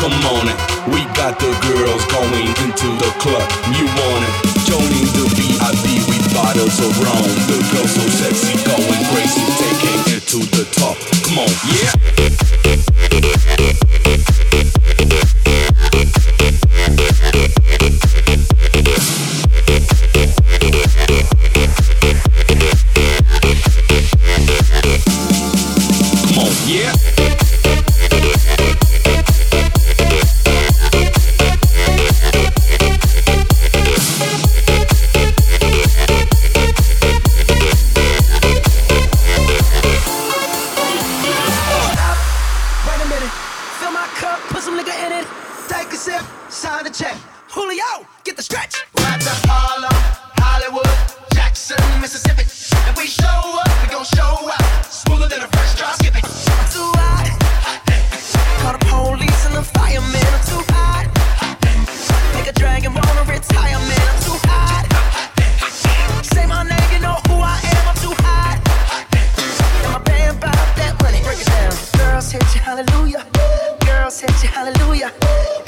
Come on it. We got the girls going into the club. You want it? Joining the VIP we bottles of rum. The girls so sexy, going crazy, taking it to the top. Come on, yeah. Fill my cup, put some nigga in it. Take a sip, sign the check. Julio, get the stretch. Right to Harlem, Hollywood, Jackson, Mississippi. If we show up, hallelujah.